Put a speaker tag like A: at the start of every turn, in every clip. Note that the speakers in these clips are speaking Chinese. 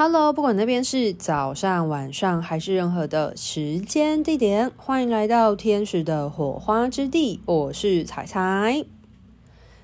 A: Hello，不管那边是早上、晚上还是任何的时间地点，欢迎来到天使的火花之地。我是彩彩。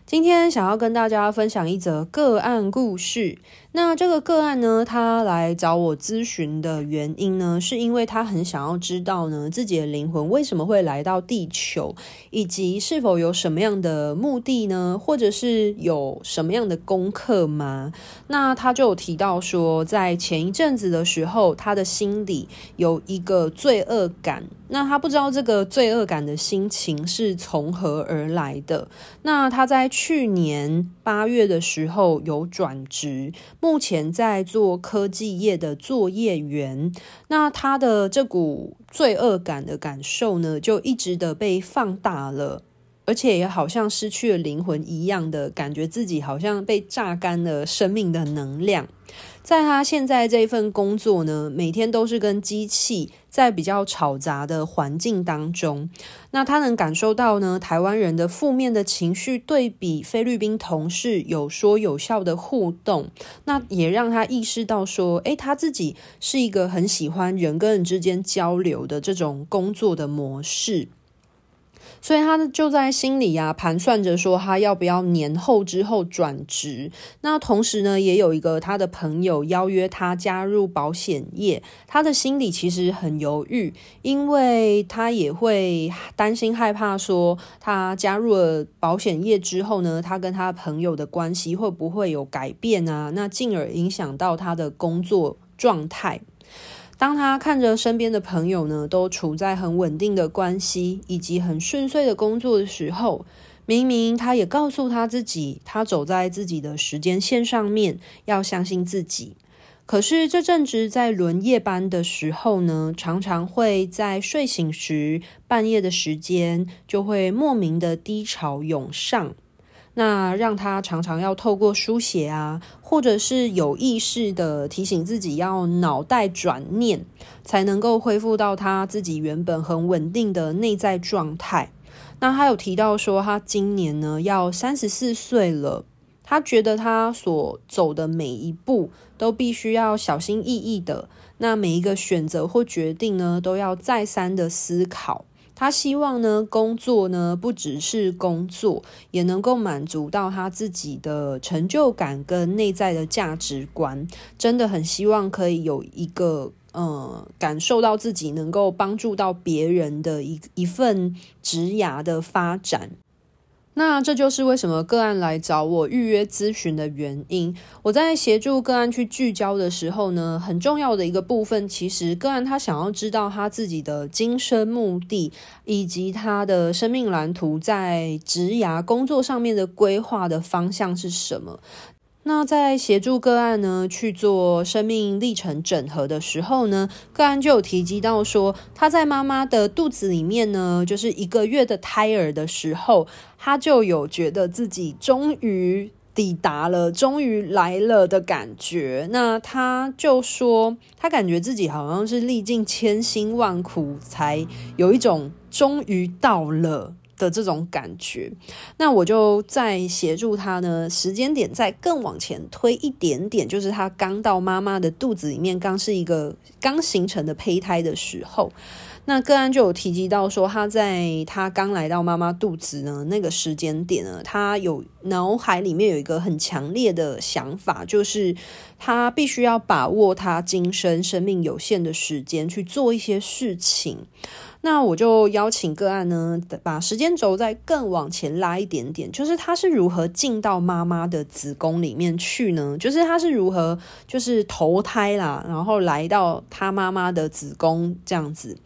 A: 今天想要跟大家分享一则个案故事。那这个个案呢，他来找我咨询的原因呢，是因为他很想要知道呢，自己的灵魂为什么会来到地球，以及是否有什么样的目的呢，或者是有什么样的功课吗？那他就有提到说，在前一阵子的时候，他的心里有一个罪恶感。那他不知道这个罪恶感的心情是从何而来的。那他在去年八月的时候有转职，目前在做科技业的作业员。那他的这股罪恶感的感受呢，就一直的被放大了。而且也好像失去了灵魂一样的感觉，自己好像被榨干了生命的能量。在他现在这份工作呢，每天都是跟机器在比较吵杂的环境当中。那他能感受到呢，台湾人的负面的情绪对比菲律宾同事有说有笑的互动，那也让他意识到说，诶，他自己是一个很喜欢人跟人之间交流的这种工作的模式。所以他就在心里呀、啊、盘算着说，他要不要年后之后转职。那同时呢，也有一个他的朋友邀约他加入保险业。他的心里其实很犹豫，因为他也会担心害怕，说他加入了保险业之后呢，他跟他朋友的关系会不会有改变啊？那进而影响到他的工作状态。当他看着身边的朋友呢，都处在很稳定的关系以及很顺遂的工作的时候，明明他也告诉他自己，他走在自己的时间线上面，要相信自己。可是这阵子在轮夜班的时候呢，常常会在睡醒时，半夜的时间，就会莫名的低潮涌上。那让他常常要透过书写啊，或者是有意识的提醒自己要脑袋转念，才能够恢复到他自己原本很稳定的内在状态。那他有提到说，他今年呢要三十四岁了，他觉得他所走的每一步都必须要小心翼翼的，那每一个选择或决定呢，都要再三的思考。他希望呢，工作呢不只是工作，也能够满足到他自己的成就感跟内在的价值观。真的很希望可以有一个，呃，感受到自己能够帮助到别人的一一份职涯的发展。那这就是为什么个案来找我预约咨询的原因。我在协助个案去聚焦的时候呢，很重要的一个部分，其实个案他想要知道他自己的今生目的，以及他的生命蓝图在职涯工作上面的规划的方向是什么。那在协助个案呢去做生命历程整合的时候呢，个案就有提及到说，他在妈妈的肚子里面呢，就是一个月的胎儿的时候，他就有觉得自己终于抵达了，终于来了的感觉。那他就说，他感觉自己好像是历尽千辛万苦，才有一种终于到了。的这种感觉，那我就再协助他呢，时间点再更往前推一点点，就是他刚到妈妈的肚子里面，刚是一个刚形成的胚胎的时候，那个案就有提及到说，他在他刚来到妈妈肚子呢，那个时间点呢，他有脑海里面有一个很强烈的想法，就是他必须要把握他今生生命有限的时间去做一些事情。那我就邀请个案呢，把时间轴再更往前拉一点点，就是他是如何进到妈妈的子宫里面去呢？就是他是如何就是投胎啦，然后来到他妈妈的子宫这样子。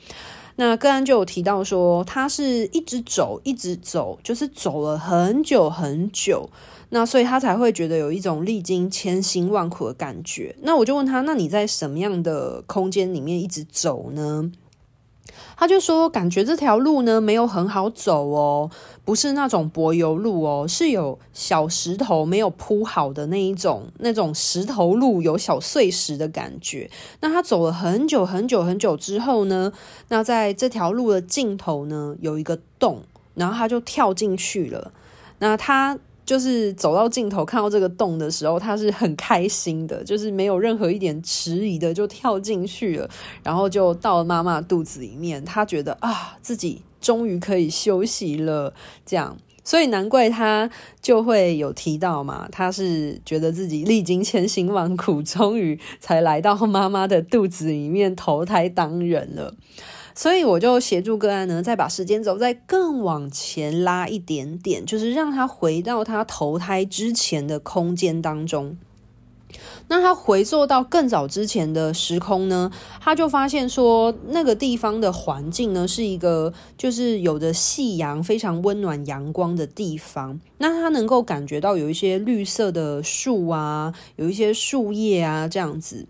A: 那个案就有提到说，他是一直走，一直走，就是走了很久很久，那所以他才会觉得有一种历经千辛万苦的感觉。那我就问他，那你在什么样的空间里面一直走呢？他就说，感觉这条路呢没有很好走哦，不是那种柏油路哦，是有小石头没有铺好的那一种，那种石头路有小碎石的感觉。那他走了很久很久很久之后呢，那在这条路的尽头呢有一个洞，然后他就跳进去了。那他。就是走到尽头看到这个洞的时候，他是很开心的，就是没有任何一点迟疑的就跳进去了，然后就到了妈妈肚子里面。他觉得啊，自己终于可以休息了，这样，所以难怪他就会有提到嘛，他是觉得自己历经千辛万苦，终于才来到妈妈的肚子里面投胎当人了。所以我就协助个案呢，再把时间轴再更往前拉一点点，就是让他回到他投胎之前的空间当中。那他回溯到更早之前的时空呢，他就发现说，那个地方的环境呢，是一个就是有着夕阳、非常温暖阳光的地方。那他能够感觉到有一些绿色的树啊，有一些树叶啊这样子。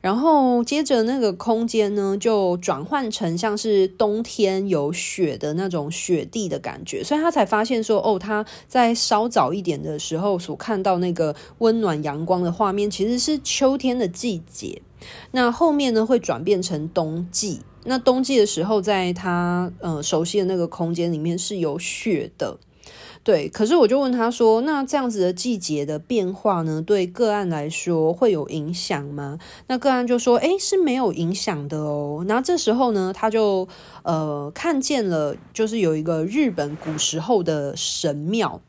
A: 然后接着那个空间呢，就转换成像是冬天有雪的那种雪地的感觉，所以他才发现说，哦，他在稍早一点的时候所看到那个温暖阳光的画面，其实是秋天的季节。那后面呢，会转变成冬季。那冬季的时候，在他呃熟悉的那个空间里面是有雪的。对，可是我就问他说：“那这样子的季节的变化呢，对个案来说会有影响吗？”那个案就说：“诶，是没有影响的哦。”然后这时候呢，他就呃看见了，就是有一个日本古时候的神庙。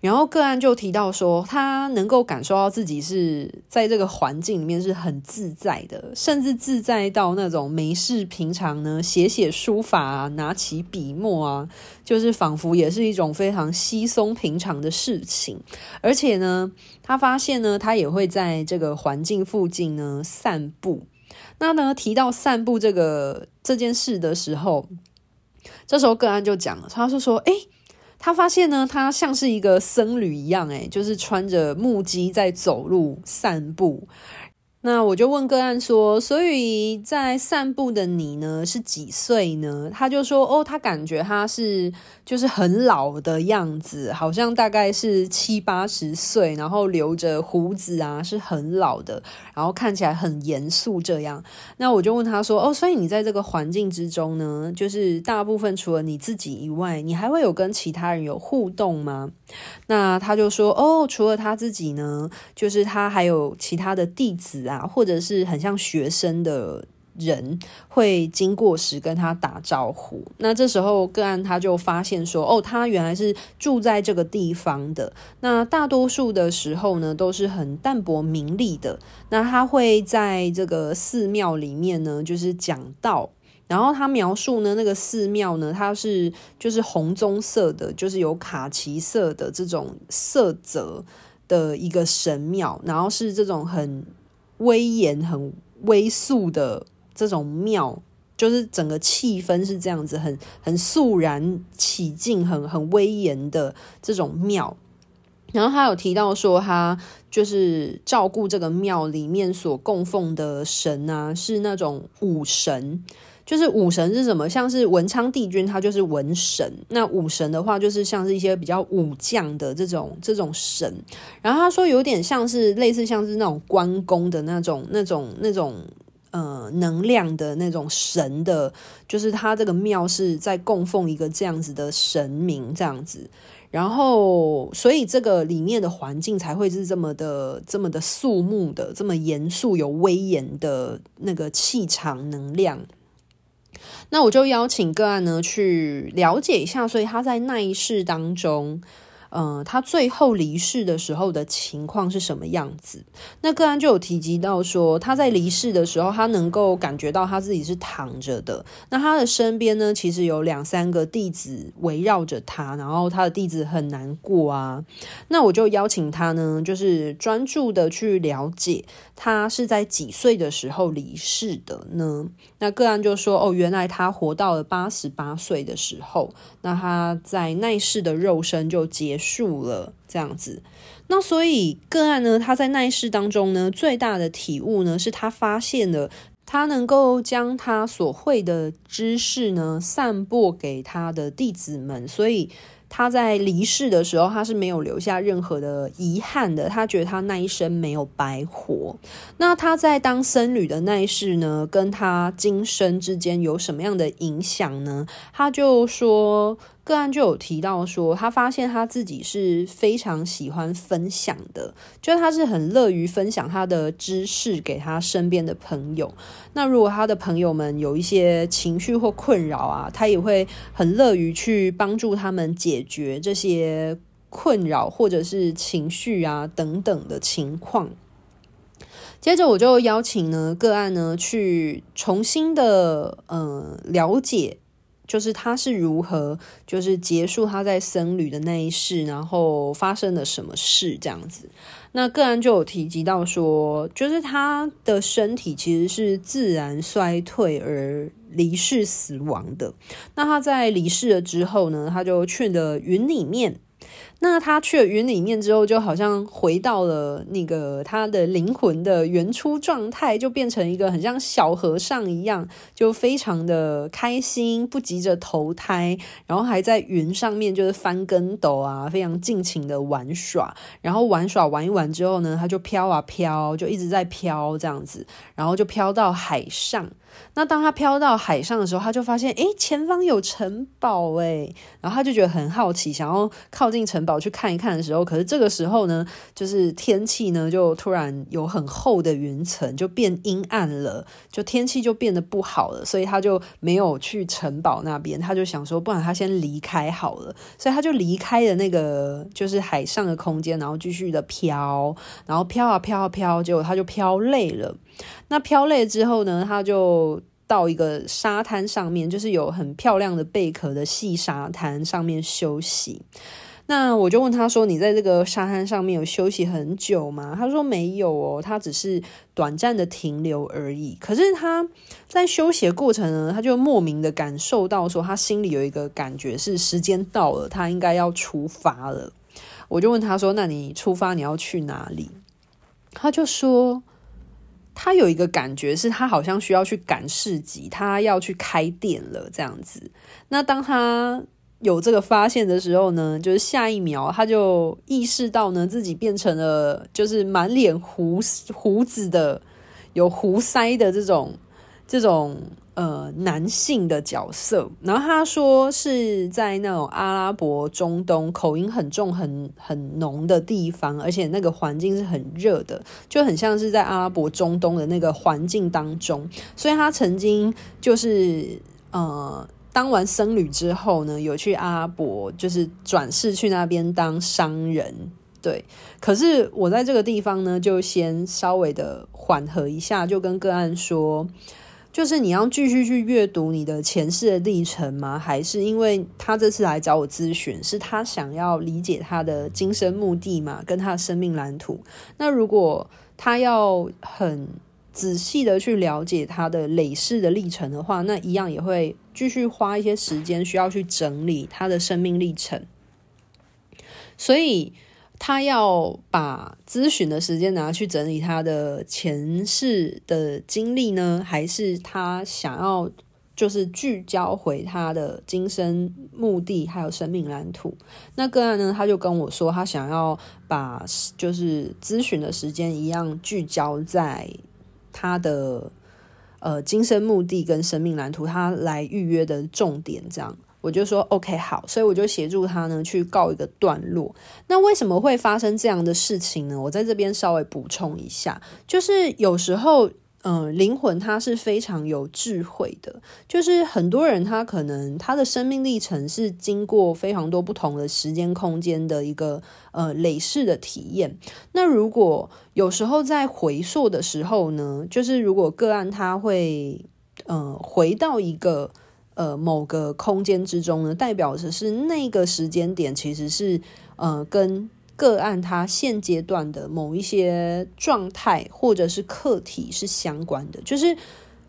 A: 然后个案就提到说，他能够感受到自己是在这个环境里面是很自在的，甚至自在到那种没事平常呢写写书法啊，拿起笔墨啊，就是仿佛也是一种非常稀松平常的事情。而且呢，他发现呢，他也会在这个环境附近呢散步。那呢，提到散步这个这件事的时候，这时候个案就讲了，他是说，诶他发现呢，他像是一个僧侣一样，哎，就是穿着木屐在走路散步。那我就问个案说，所以在散步的你呢，是几岁呢？他就说，哦，他感觉他是就是很老的样子，好像大概是七八十岁，然后留着胡子啊，是很老的，然后看起来很严肃这样。那我就问他说，哦，所以你在这个环境之中呢，就是大部分除了你自己以外，你还会有跟其他人有互动吗？那他就说，哦，除了他自己呢，就是他还有其他的弟子啊，或者是很像学生的人会经过时跟他打招呼。那这时候个案他就发现说，哦，他原来是住在这个地方的。那大多数的时候呢，都是很淡泊名利的。那他会在这个寺庙里面呢，就是讲道。然后他描述呢，那个寺庙呢，它是就是红棕色的，就是有卡其色的这种色泽的一个神庙，然后是这种很威严、很威肃的这种庙，就是整个气氛是这样子，很很肃然起敬、很很威严的这种庙。然后他有提到说，他就是照顾这个庙里面所供奉的神啊，是那种武神。就是武神是什么？像是文昌帝君，他就是文神。那武神的话，就是像是一些比较武将的这种这种神。然后他说，有点像是类似像是那种关公的那种那种那种呃能量的那种神的，就是他这个庙是在供奉一个这样子的神明这样子。然后，所以这个里面的环境才会是这么的这么的肃穆的，这么严肃有威严的那个气场能量。那我就邀请个案呢去了解一下，所以他在那一世当中。嗯、他最后离世的时候的情况是什么样子？那个案就有提及到说，他在离世的时候，他能够感觉到他自己是躺着的。那他的身边呢，其实有两三个弟子围绕着他，然后他的弟子很难过啊。那我就邀请他呢，就是专注的去了解他是在几岁的时候离世的呢？那个案就说，哦，原来他活到了八十八岁的时候，那他在那世的肉身就结束了这样子，那所以个案呢，他在那一世当中呢，最大的体悟呢，是他发现了他能够将他所会的知识呢，散播给他的弟子们，所以。他在离世的时候，他是没有留下任何的遗憾的。他觉得他那一生没有白活。那他在当僧侣的那一世呢，跟他今生之间有什么样的影响呢？他就说，个案就有提到说，他发现他自己是非常喜欢分享的，就他是很乐于分享他的知识给他身边的朋友。那如果他的朋友们有一些情绪或困扰啊，他也会很乐于去帮助他们解决这些困扰或者是情绪啊等等的情况。接着我就邀请呢个案呢去重新的嗯、呃、了解，就是他是如何就是结束他在僧侣的那一世，然后发生了什么事这样子。那个人就有提及到说，就是他的身体其实是自然衰退而离世死亡的。那他在离世了之后呢，他就去了云里面。那他去了云里面之后，就好像回到了那个他的灵魂的原初状态，就变成一个很像小和尚一样，就非常的开心，不急着投胎，然后还在云上面就是翻跟斗啊，非常尽情的玩耍。然后玩耍玩一玩之后呢，他就飘啊飘，就一直在飘这样子，然后就飘到海上。那当他飘到海上的时候，他就发现，诶，前方有城堡，诶，然后他就觉得很好奇，想要靠近城堡去看一看的时候，可是这个时候呢，就是天气呢，就突然有很厚的云层，就变阴暗了，就天气就变得不好了，所以他就没有去城堡那边，他就想说，不然他先离开好了，所以他就离开了那个就是海上的空间，然后继续的飘，然后飘啊飘啊飘，结果他就飘累了。那飘累之后呢，他就到一个沙滩上面，就是有很漂亮的贝壳的细沙滩上面休息。那我就问他说：“你在这个沙滩上面有休息很久吗？”他说：“没有哦，他只是短暂的停留而已。”可是他在休息的过程呢，他就莫名的感受到说，他心里有一个感觉是时间到了，他应该要出发了。我就问他说：“那你出发你要去哪里？”他就说。他有一个感觉，是他好像需要去赶市集，他要去开店了这样子。那当他有这个发现的时候呢，就是下一秒他就意识到呢，自己变成了就是满脸胡胡子的、有胡腮的这种这种。呃，男性的角色，然后他说是在那种阿拉伯中东口音很重、很很浓的地方，而且那个环境是很热的，就很像是在阿拉伯中东的那个环境当中。所以他曾经就是呃，当完僧侣之后呢，有去阿拉伯，就是转世去那边当商人。对，可是我在这个地方呢，就先稍微的缓和一下，就跟个案说。就是你要继续去阅读你的前世的历程吗？还是因为他这次来找我咨询，是他想要理解他的今生目的嘛？跟他的生命蓝图。那如果他要很仔细的去了解他的累世的历程的话，那一样也会继续花一些时间，需要去整理他的生命历程。所以。他要把咨询的时间拿去整理他的前世的经历呢，还是他想要就是聚焦回他的今生目的，还有生命蓝图？那个案呢，他就跟我说，他想要把就是咨询的时间一样聚焦在他的呃今生目的跟生命蓝图，他来预约的重点这样。我就说 OK 好，所以我就协助他呢去告一个段落。那为什么会发生这样的事情呢？我在这边稍微补充一下，就是有时候，嗯、灵魂它是非常有智慧的，就是很多人他可能他的生命历程是经过非常多不同的时间空间的一个呃累世的体验。那如果有时候在回溯的时候呢，就是如果个案他会呃回到一个。呃，某个空间之中呢，代表的是那个时间点，其实是呃，跟个案它现阶段的某一些状态或者是课题是相关的。就是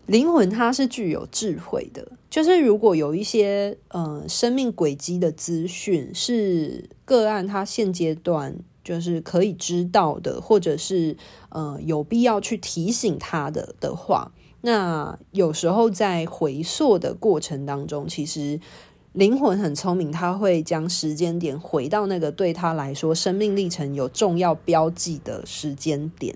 A: 灵魂它是具有智慧的，就是如果有一些呃生命轨迹的资讯是个案它现阶段就是可以知道的，或者是呃有必要去提醒他的的话。那有时候在回溯的过程当中，其实灵魂很聪明，他会将时间点回到那个对他来说生命历程有重要标记的时间点。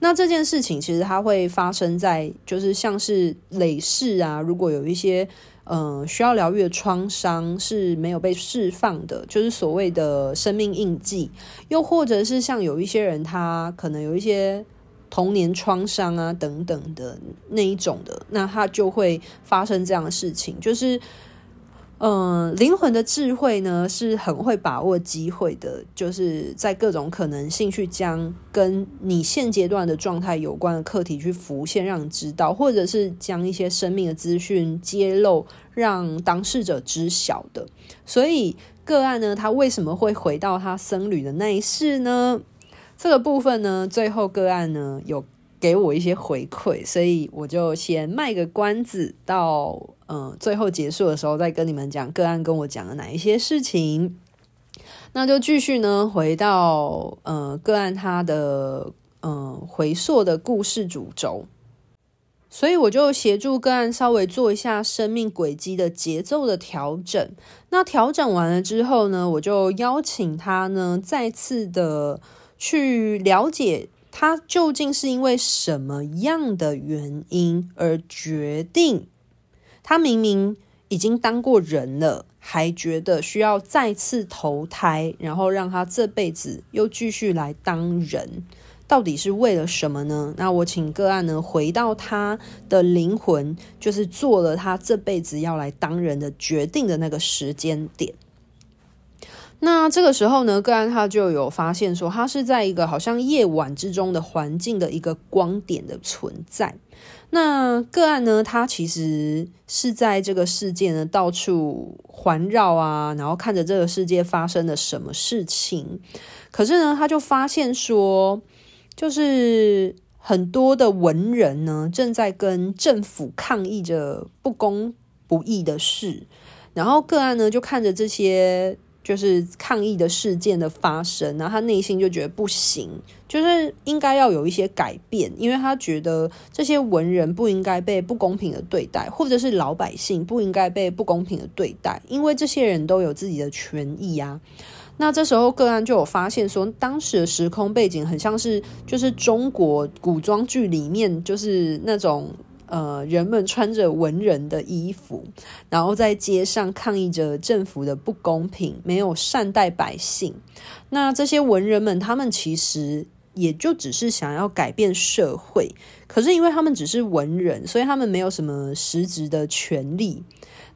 A: 那这件事情其实它会发生在就是像是累世啊，如果有一些嗯、需要疗愈的创伤是没有被释放的，就是所谓的生命印记，又或者是像有一些人，他可能有一些童年创伤啊等等的那一种的，那他就会发生这样的事情，就是。嗯，灵魂的智慧呢，是很会把握机会的，就是在各种可能性去将跟你现阶段的状态有关的课题去浮现，让你知道，或者是将一些生命的资讯揭露，让当事者知晓的。所以个案呢，他为什么会回到他僧侣的那一世呢？这个部分呢，最后个案呢有给我一些回馈，所以我就先卖个关子到。嗯，最后结束的时候再跟你们讲个案跟我讲了哪一些事情，那就继续呢，回到呃个案他的嗯回溯的故事主轴，所以我就协助个案稍微做一下生命轨迹的节奏的调整。那调整完了之后呢，我就邀请他呢再次的去了解他究竟是因为什么样的原因而决定。他明明已经当过人了，还觉得需要再次投胎，然后让他这辈子又继续来当人，到底是为了什么呢？那我请个案呢回到他的灵魂，就是做了他这辈子要来当人的决定的那个时间点。那这个时候呢，个案他就有发现说，他是在一个好像夜晚之中的环境的一个光点的存在。那个案呢，他其实是在这个世界呢到处环绕啊，然后看着这个世界发生了什么事情。可是呢，他就发现说，就是很多的文人呢正在跟政府抗议着不公不义的事，然后个案呢就看着这些。就是抗议的事件的发生，然后他内心就觉得不行，就是应该要有一些改变，因为他觉得这些文人不应该被不公平的对待，或者是老百姓不应该被不公平的对待，因为这些人都有自己的权益啊。那这时候个案就有发现说，当时的时空背景很像是就是中国古装剧里面就是那种。呃，人们穿着文人的衣服，然后在街上抗议着政府的不公平，没有善待百姓。那这些文人们，他们其实也就只是想要改变社会，可是因为他们只是文人，所以他们没有什么实质的权利。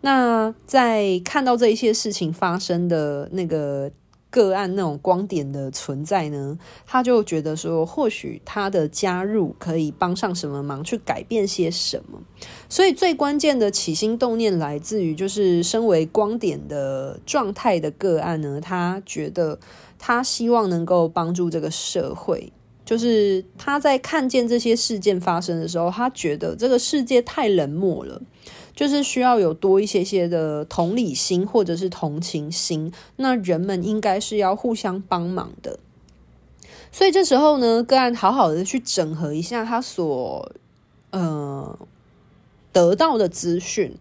A: 那在看到这一些事情发生的那个。个案那种光点的存在呢，他就觉得说，或许他的加入可以帮上什么忙，去改变些什么。所以最关键的起心动念来自于，就是身为光点的状态的个案呢，他觉得他希望能够帮助这个社会。就是他在看见这些事件发生的时候，他觉得这个世界太冷漠了。就是需要有多一些些的同理心或者是同情心，那人们应该是要互相帮忙的。所以这时候呢，个案好好的去整合一下他所呃得到的资讯，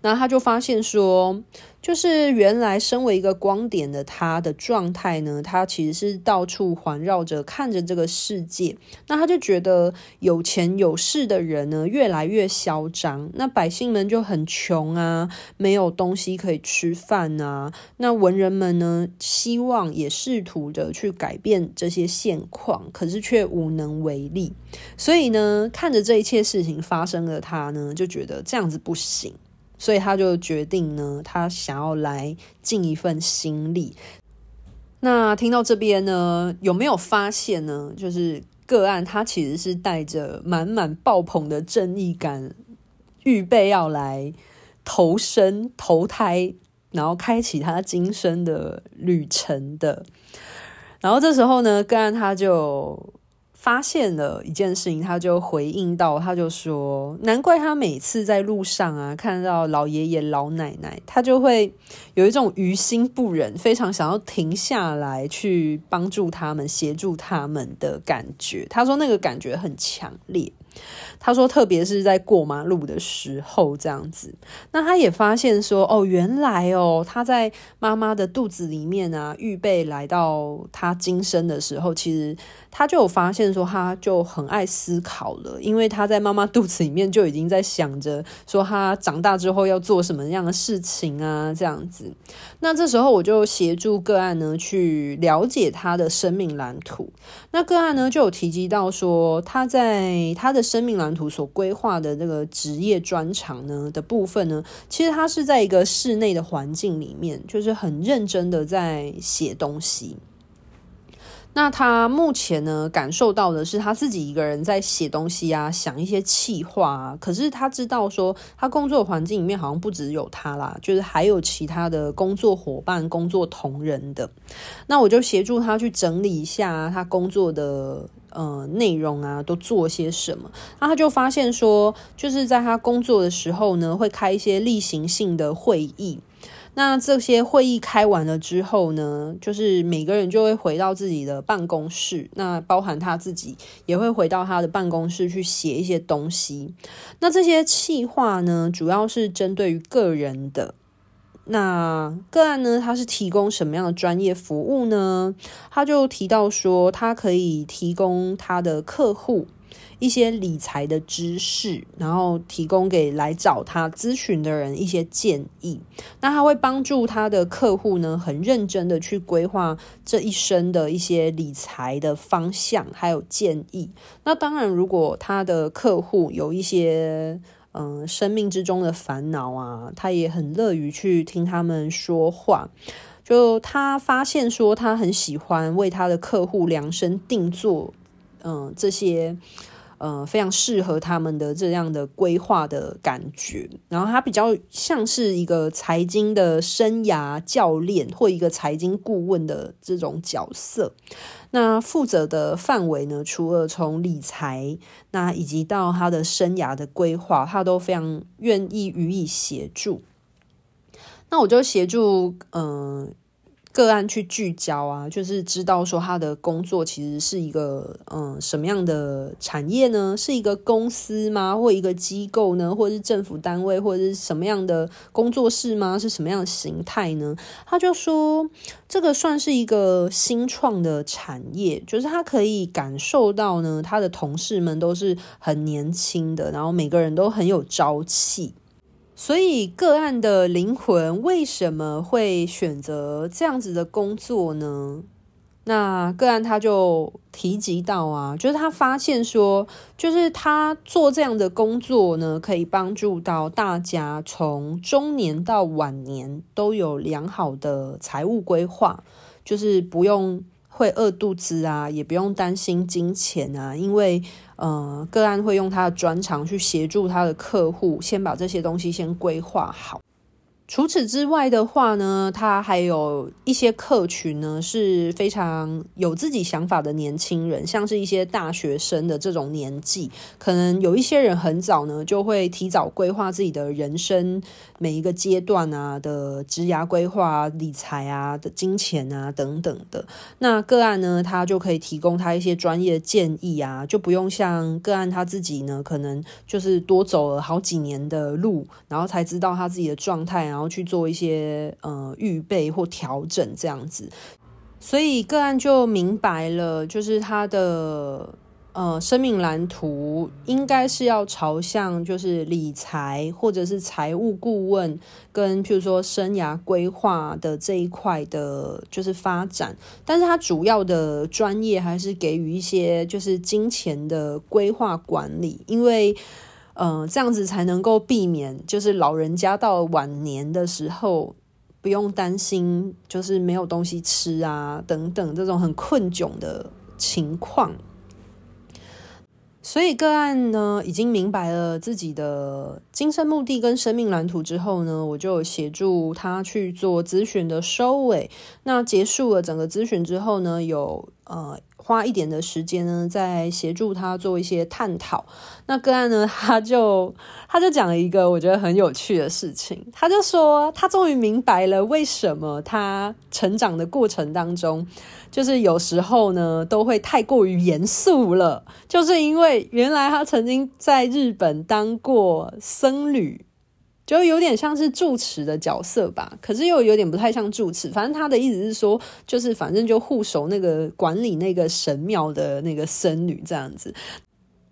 A: 然后他就发现说。就是原来身为一个光点的他的状态呢，他其实是到处环绕着看着这个世界。那他就觉得有钱有势的人呢越来越嚣张，那百姓们就很穷啊，没有东西可以吃饭啊。那文人们呢，希望也试图的去改变这些现况，可是却无能为力。所以呢，看着这一切事情发生的他呢，就觉得这样子不行。所以他就决定呢，他想要来尽一份心力。那听到这边呢，有没有发现呢？就是个案他其实是带着满满爆棚的正义感，预备要来投生投胎，然后开启他今生的旅程的。然后这时候呢，个案他就。发现了一件事情，他就回应到，他就说：“难怪他每次在路上啊，看到老爷爷老奶奶，他就会有一种于心不忍，非常想要停下来去帮助他们、协助他们的感觉。”他说那个感觉很强烈。他说，特别是在过马路的时候这样子。那他也发现说，哦，原来哦，他在妈妈的肚子里面啊，预备来到他今生的时候，其实他就有发现说，他就很爱思考了，因为他在妈妈肚子里面就已经在想着说，他长大之后要做什么样的事情啊，这样子。那这时候我就协助个案呢，去了解他的生命蓝图。那个案呢，就有提及到说，他在他的生命蓝图所规划的这个职业专长呢的部分呢，其实他是在一个室内的环境里面，就是很认真的在写东西。那他目前呢，感受到的是他自己一个人在写东西啊，想一些气话啊。可是他知道说，他工作环境里面好像不只有他啦，就是还有其他的工作伙伴、工作同仁的。那我就协助他去整理一下他工作的呃内容啊，都做些什么。那他就发现说，就是在他工作的时候呢，会开一些例行性的会议。那这些会议开完了之后呢，就是每个人就会回到自己的办公室，那包含他自己也会回到他的办公室去写一些东西。那这些企划呢，主要是针对于个人的。那个案呢，他是提供什么样的专业服务呢？他就提到说，他可以提供他的客户。一些理财的知识，然后提供给来找他咨询的人一些建议。那他会帮助他的客户呢，很认真的去规划这一生的一些理财的方向，还有建议。那当然，如果他的客户有一些嗯、生命之中的烦恼啊，他也很乐于去听他们说话。就他发现说，他很喜欢为他的客户量身定做，嗯、这些。呃，非常适合他们的这样的规划的感觉，然后他比较像是一个财经的生涯教练或一个财经顾问的这种角色。那负责的范围呢，除了从理财，那以及到他的生涯的规划，他都非常愿意予以协助。那我就协助，嗯、个案去聚焦啊，就是知道说他的工作其实是一个嗯什么样的产业呢？是一个公司吗？或一个机构呢？或者是政府单位，或者是什么样的工作室吗？是什么样的形态呢？他就说这个算是一个新创的产业，就是他可以感受到呢，他的同事们都是很年轻的，然后每个人都很有朝气。所以个案的灵魂为什么会选择这样子的工作呢？那个案他就提及到啊，就是他发现说，就是他做这样的工作呢，可以帮助到大家从中年到晚年都有良好的财务规划，就是不用。会饿肚子啊，也不用担心金钱啊，因为呃，个案会用他的专长去协助他的客户，先把这些东西先规划好。除此之外的话呢，他还有一些客群呢，是非常有自己想法的年轻人，像是一些大学生的这种年纪，可能有一些人很早呢就会提早规划自己的人生每一个阶段啊的职涯规划、理财啊的金钱啊等等的。那个案呢，他就可以提供他一些专业建议啊，就不用像个案他自己呢，可能就是多走了好几年的路，然后才知道他自己的状态。然后去做一些呃预备或调整这样子，所以个案就明白了，就是他的呃生命蓝图应该是要朝向就是理财或者是财务顾问跟譬如说生涯规划的这一块的，就是发展。但是它主要的专业还是给予一些就是金钱的规划管理，因为。嗯、呃，这样子才能够避免，就是老人家到晚年的时候不用担心，就是没有东西吃啊等等这种很困窘的情况。所以个案呢，已经明白了自己的今生目的跟生命蓝图之后呢，我就协助他去做咨询的收尾。那结束了整个咨询之后呢，有呃。花一点的时间呢，在协助他做一些探讨。那个案呢，他就他就讲了一个我觉得很有趣的事情，他就说他终于明白了为什么他成长的过程当中，就是有时候呢都会太过于严肃了，就是因为原来他曾经在日本当过僧侣。就有点像是住持的角色吧，可是又有点不太像住持。反正他的意思是说，就是反正就护守那个管理那个神庙的那个僧侣这样子。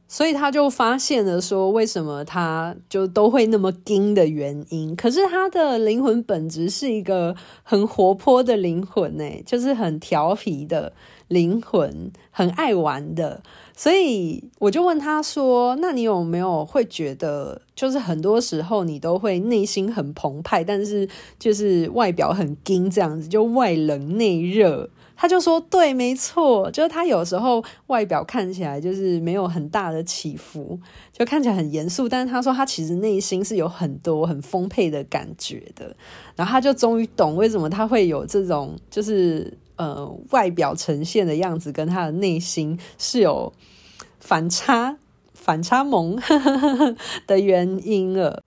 A: 所以他就发现了说，为什么他就都会那么硬的原因。可是他的灵魂本质是一个很活泼的灵魂呢，就是很调皮的灵魂，很爱玩的。所以我就问他说：“那你有没有会觉得，就是很多时候你都会内心很澎湃，但是就是外表很硬这样子，就外冷内热？”他就说：“对，没错，就是他有时候外表看起来就是没有很大的起伏，就看起来很严肃，但是他说他其实内心是有很多很丰沛的感觉的。然后他就终于懂为什么他会有这种就是。”呃，外表呈现的样子跟他的内心是有反差、反差萌 的原因了，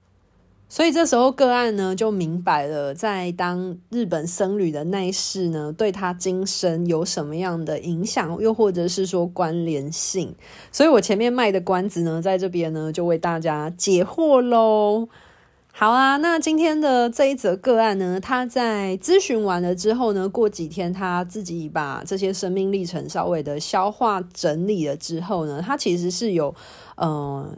A: 所以这时候个案呢就明白了，在当日本僧侣的那一世呢，对他今生有什么样的影响，又或者是说关联性。所以我前面卖的关子呢，在这边呢就为大家解惑喽。好啊，那今天的这一则个案呢，他在咨询完了之后呢，过几天他自己把这些生命历程稍微的消化整理了之后呢，他其实是有呃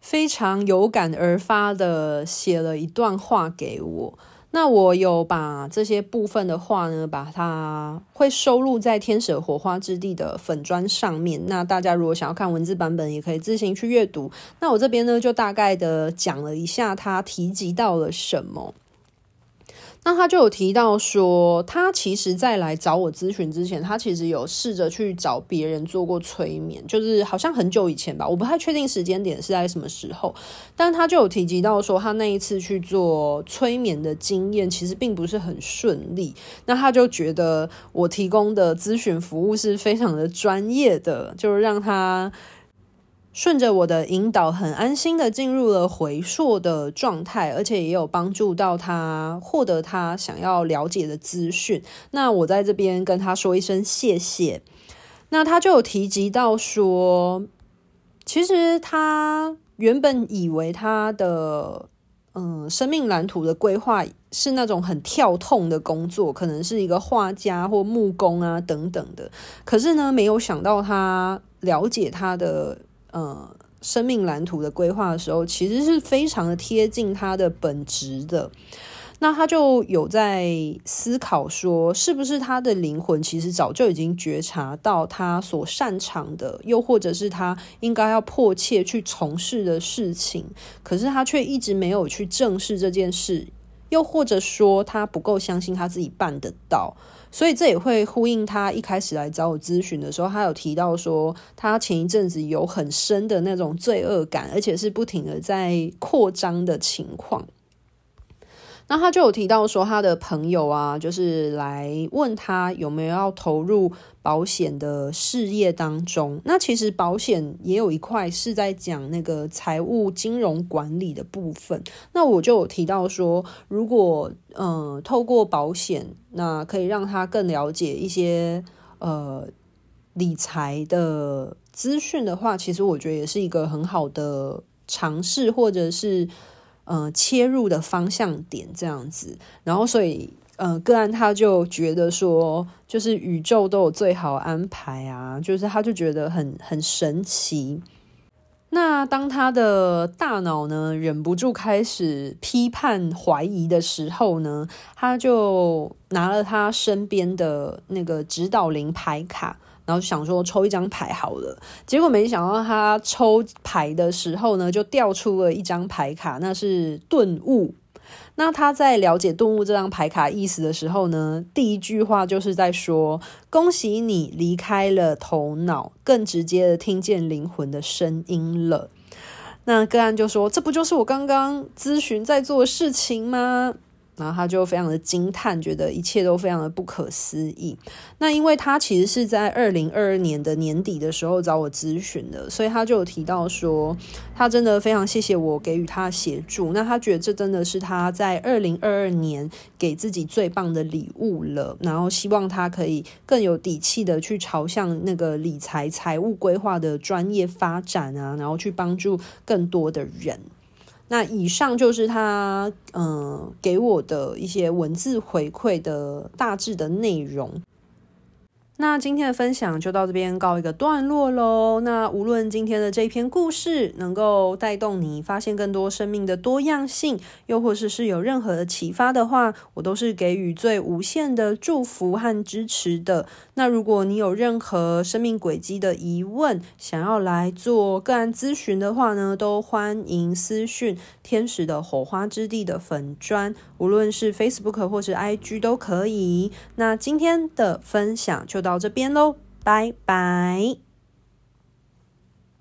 A: 非常有感而发的写了一段话给我。那我有把这些部分的话呢，把它会收录在天使火花之地的粉砖上面。那大家如果想要看文字版本，也可以自行去阅读。那我这边呢，就大概的讲了一下它提及到了什么。那他就有提到说，他其实在来找我咨询之前，他其实有试着去找别人做过催眠，就是好像很久以前吧，我不太确定时间点是在什么时候。但他就有提及到说，他那一次去做催眠的经验其实并不是很顺利。那他就觉得我提供的咨询服务是非常的专业的，就是让他。顺着我的引导，很安心的进入了回溯的状态，而且也有帮助到他获得他想要了解的资讯。那我在这边跟他说一声谢谢。那他就有提及到说，其实他原本以为他的嗯生命蓝图的规划是那种很跳痛的工作，可能是一个画家或木工啊等等的。可是呢，没有想到他了解他的。呃，生命蓝图的规划的时候，其实是非常的贴近他的本质的。那他就有在思考说，是不是他的灵魂其实早就已经觉察到他所擅长的，又或者是他应该要迫切去从事的事情，可是他却一直没有去正视这件事，又或者说他不够相信他自己办得到。所以这也会呼应他一开始来找我咨询的时候，他有提到说，他前一阵子有很深的那种罪恶感，而且是不停的在扩张的情况。那他就有提到说，他的朋友啊，就是来问他有没有要投入保险的事业当中。那其实保险也有一块是在讲那个财务金融管理的部分。那我就有提到说，如果嗯、透过保险，那可以让他更了解一些呃理财的资讯的话，其实我觉得也是一个很好的尝试，或者是。呃，切入的方向点这样子，然后所以，呃，个案他就觉得说，就是宇宙都有最好安排啊，就是他就觉得很很神奇。那当他的大脑呢，忍不住开始批判怀疑的时候呢，他就拿了他身边的那个指导灵牌卡。然后想说抽一张牌好了，结果没想到他抽牌的时候呢，就掉出了一张牌卡，那是顿悟。那他在了解顿悟这张牌卡意思的时候呢，第一句话就是在说：“恭喜你离开了头脑，更直接的听见灵魂的声音了。”那个案就说：“这不就是我刚刚咨询在做的事情吗？”然后他就非常的惊叹，觉得一切都非常的不可思议。那因为他其实是在二零二二年的年底的时候找我咨询的，所以他就有提到说，他真的非常谢谢我给予他协助。那他觉得这真的是他在二零二二年给自己最棒的礼物了。然后希望他可以更有底气的去朝向那个理财、财务规划的专业发展啊，然后去帮助更多的人。那以上就是他嗯、呃、给我的一些文字回馈的大致的内容。那今天的分享就到这边告一个段落喽。那无论今天的这篇故事能够带动你发现更多生命的多样性，又或是是有任何的启发的话，我都是给予最无限的祝福和支持的。那如果你有任何生命轨迹的疑问，想要来做个案咨询的话呢，都欢迎私讯天使的火花之地的粉砖，无论是 Facebook 或是 IG 都可以。那今天的分享就到。到这边喽，拜拜。